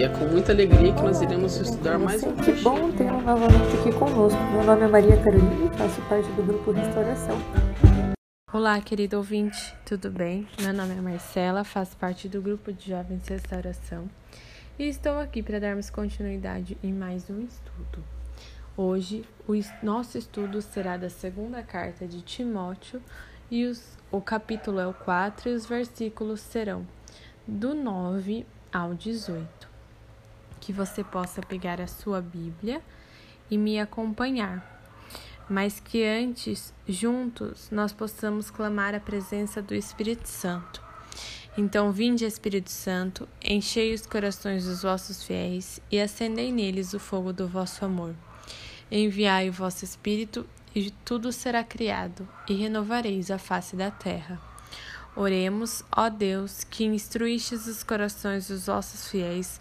e é com muita alegria que nós iremos estudar mais um Que bom tê-lo novamente aqui conosco. Meu nome é Maria Carolina e faço parte do grupo Restauração. Olá, querido ouvinte, tudo bem? Meu nome é Marcela, faço parte do grupo de Jovens Restauração e estou aqui para darmos continuidade em mais um estudo. Hoje, o nosso estudo será da segunda carta de Timóteo e os- o capítulo é o 4 e os versículos serão do 9 ao 18. Que você possa pegar a sua Bíblia e me acompanhar mas que antes, juntos, nós possamos clamar a presença do Espírito Santo. Então, vinde, Espírito Santo, enchei os corações dos vossos fiéis e acendei neles o fogo do vosso amor. Enviai o vosso Espírito e tudo será criado, e renovareis a face da terra. Oremos, ó Deus, que instruístes os corações dos vossos fiéis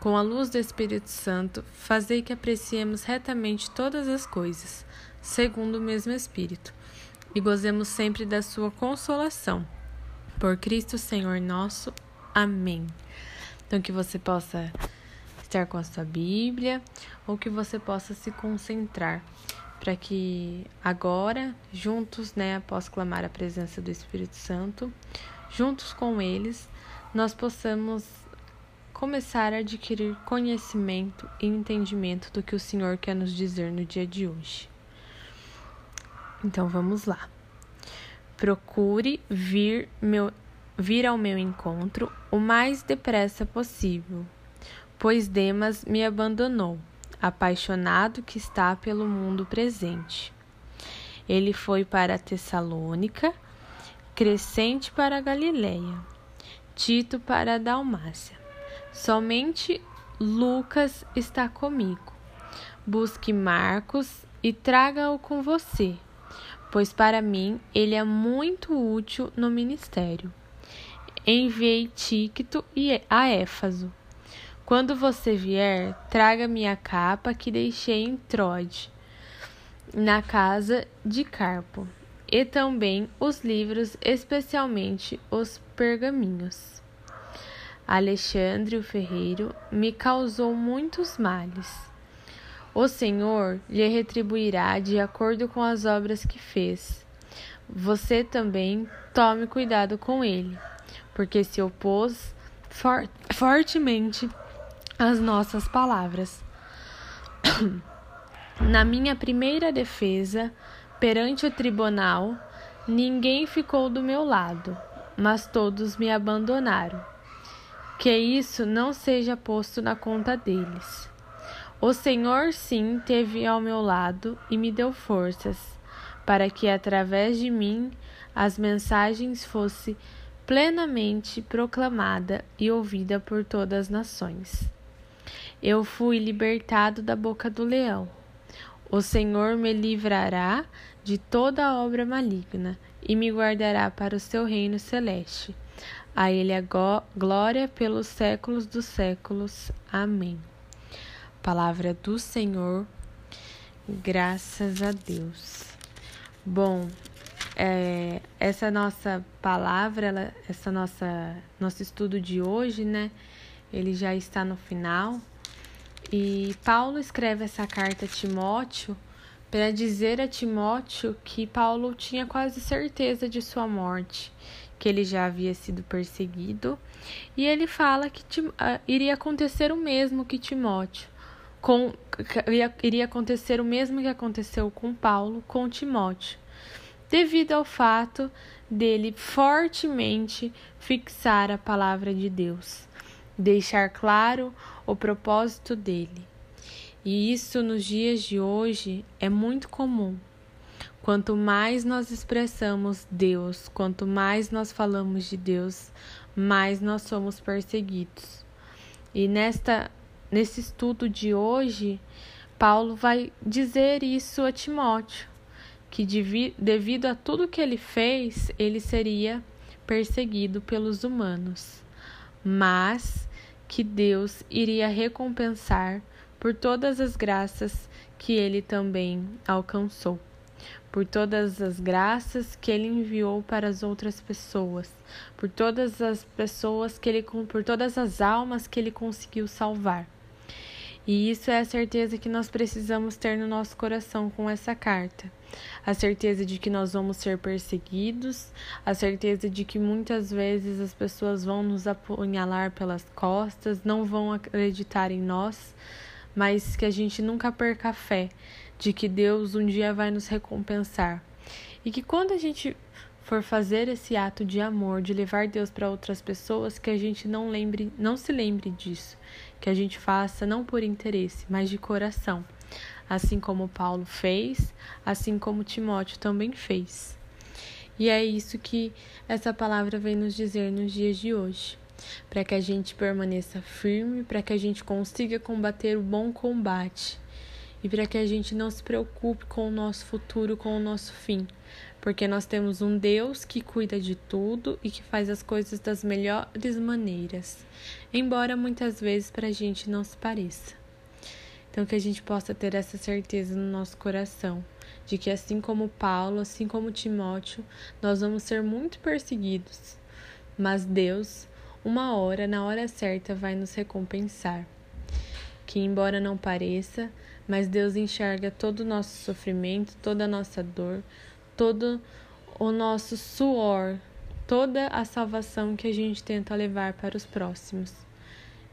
com a luz do Espírito Santo, fazei que apreciemos retamente todas as coisas, segundo o mesmo Espírito, e gozemos sempre da sua consolação. Por Cristo Senhor nosso. Amém. Então, que você possa estar com a sua Bíblia ou que você possa se concentrar para que agora, juntos, né, após clamar a presença do Espírito Santo, juntos com eles, nós possamos começar a adquirir conhecimento e entendimento do que o Senhor quer nos dizer no dia de hoje. Então vamos lá. Procure vir, meu, vir ao meu encontro o mais depressa possível, pois Demas me abandonou, apaixonado que está pelo mundo presente. Ele foi para Tessalônica, Crescente para a Galileia, Tito para a Dalmácia. Somente Lucas está comigo. Busque Marcos e traga-o com você, pois para mim ele é muito útil no ministério. Enviei Tíquito e a Éfaso. Quando você vier, traga-me a capa que deixei em Trode, na casa de Carpo, e também os livros, especialmente os pergaminhos. Alexandre o ferreiro me causou muitos males. O Senhor lhe retribuirá de acordo com as obras que fez. Você também tome cuidado com ele, porque se opôs for fortemente às nossas palavras. Na minha primeira defesa, perante o tribunal, ninguém ficou do meu lado, mas todos me abandonaram. Que isso não seja posto na conta deles. O Senhor, sim, teve ao meu lado e me deu forças, para que através de mim as mensagens fossem plenamente proclamada e ouvida por todas as nações. Eu fui libertado da boca do leão. O Senhor me livrará de toda obra maligna e me guardará para o seu reino celeste. A Ele a glória pelos séculos dos séculos. Amém. Palavra do Senhor, graças a Deus. Bom, é, essa nossa palavra, ela, essa nossa nosso estudo de hoje, né? Ele já está no final. E Paulo escreve essa carta a Timóteo para dizer a Timóteo que Paulo tinha quase certeza de sua morte, que ele já havia sido perseguido, e ele fala que uh, iria acontecer o mesmo que Timóteo, com, iria acontecer o mesmo que aconteceu com Paulo com Timóteo, devido ao fato dele fortemente fixar a palavra de Deus, deixar claro o propósito dele. E isso nos dias de hoje é muito comum. Quanto mais nós expressamos Deus, quanto mais nós falamos de Deus, mais nós somos perseguidos. E nesta nesse estudo de hoje, Paulo vai dizer isso a Timóteo, que devido a tudo que ele fez, ele seria perseguido pelos humanos, mas que Deus iria recompensar por todas as graças que ele também alcançou, por todas as graças que ele enviou para as outras pessoas, por todas as pessoas que ele por todas as almas que ele conseguiu salvar. E isso é a certeza que nós precisamos ter no nosso coração com essa carta. A certeza de que nós vamos ser perseguidos, a certeza de que muitas vezes as pessoas vão nos apunhalar pelas costas, não vão acreditar em nós, mas que a gente nunca perca a fé de que Deus um dia vai nos recompensar. E que quando a gente for fazer esse ato de amor, de levar Deus para outras pessoas, que a gente não lembre, não se lembre disso, que a gente faça não por interesse, mas de coração, assim como Paulo fez, assim como Timóteo também fez. E é isso que essa palavra vem nos dizer nos dias de hoje, para que a gente permaneça firme, para que a gente consiga combater o bom combate. E para que a gente não se preocupe com o nosso futuro, com o nosso fim, porque nós temos um Deus que cuida de tudo e que faz as coisas das melhores maneiras, embora muitas vezes para a gente não se pareça. Então, que a gente possa ter essa certeza no nosso coração, de que assim como Paulo, assim como Timóteo, nós vamos ser muito perseguidos, mas Deus, uma hora, na hora certa, vai nos recompensar. Que, embora não pareça, mas Deus enxerga todo o nosso sofrimento, toda a nossa dor, todo o nosso suor, toda a salvação que a gente tenta levar para os próximos.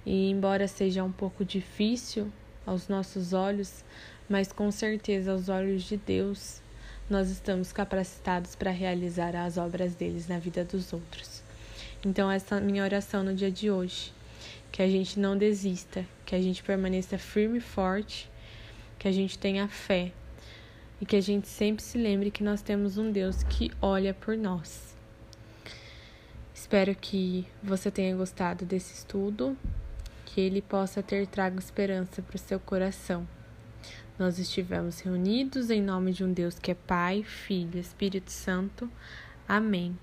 E embora seja um pouco difícil aos nossos olhos, mas com certeza aos olhos de Deus, nós estamos capacitados para realizar as obras deles na vida dos outros. Então, essa é a minha oração no dia de hoje. Que a gente não desista, que a gente permaneça firme e forte que a gente tenha fé e que a gente sempre se lembre que nós temos um Deus que olha por nós. Espero que você tenha gostado desse estudo, que ele possa ter trago esperança para o seu coração. Nós estivemos reunidos em nome de um Deus que é Pai, Filho Espírito Santo. Amém.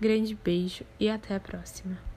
Grande beijo e até a próxima.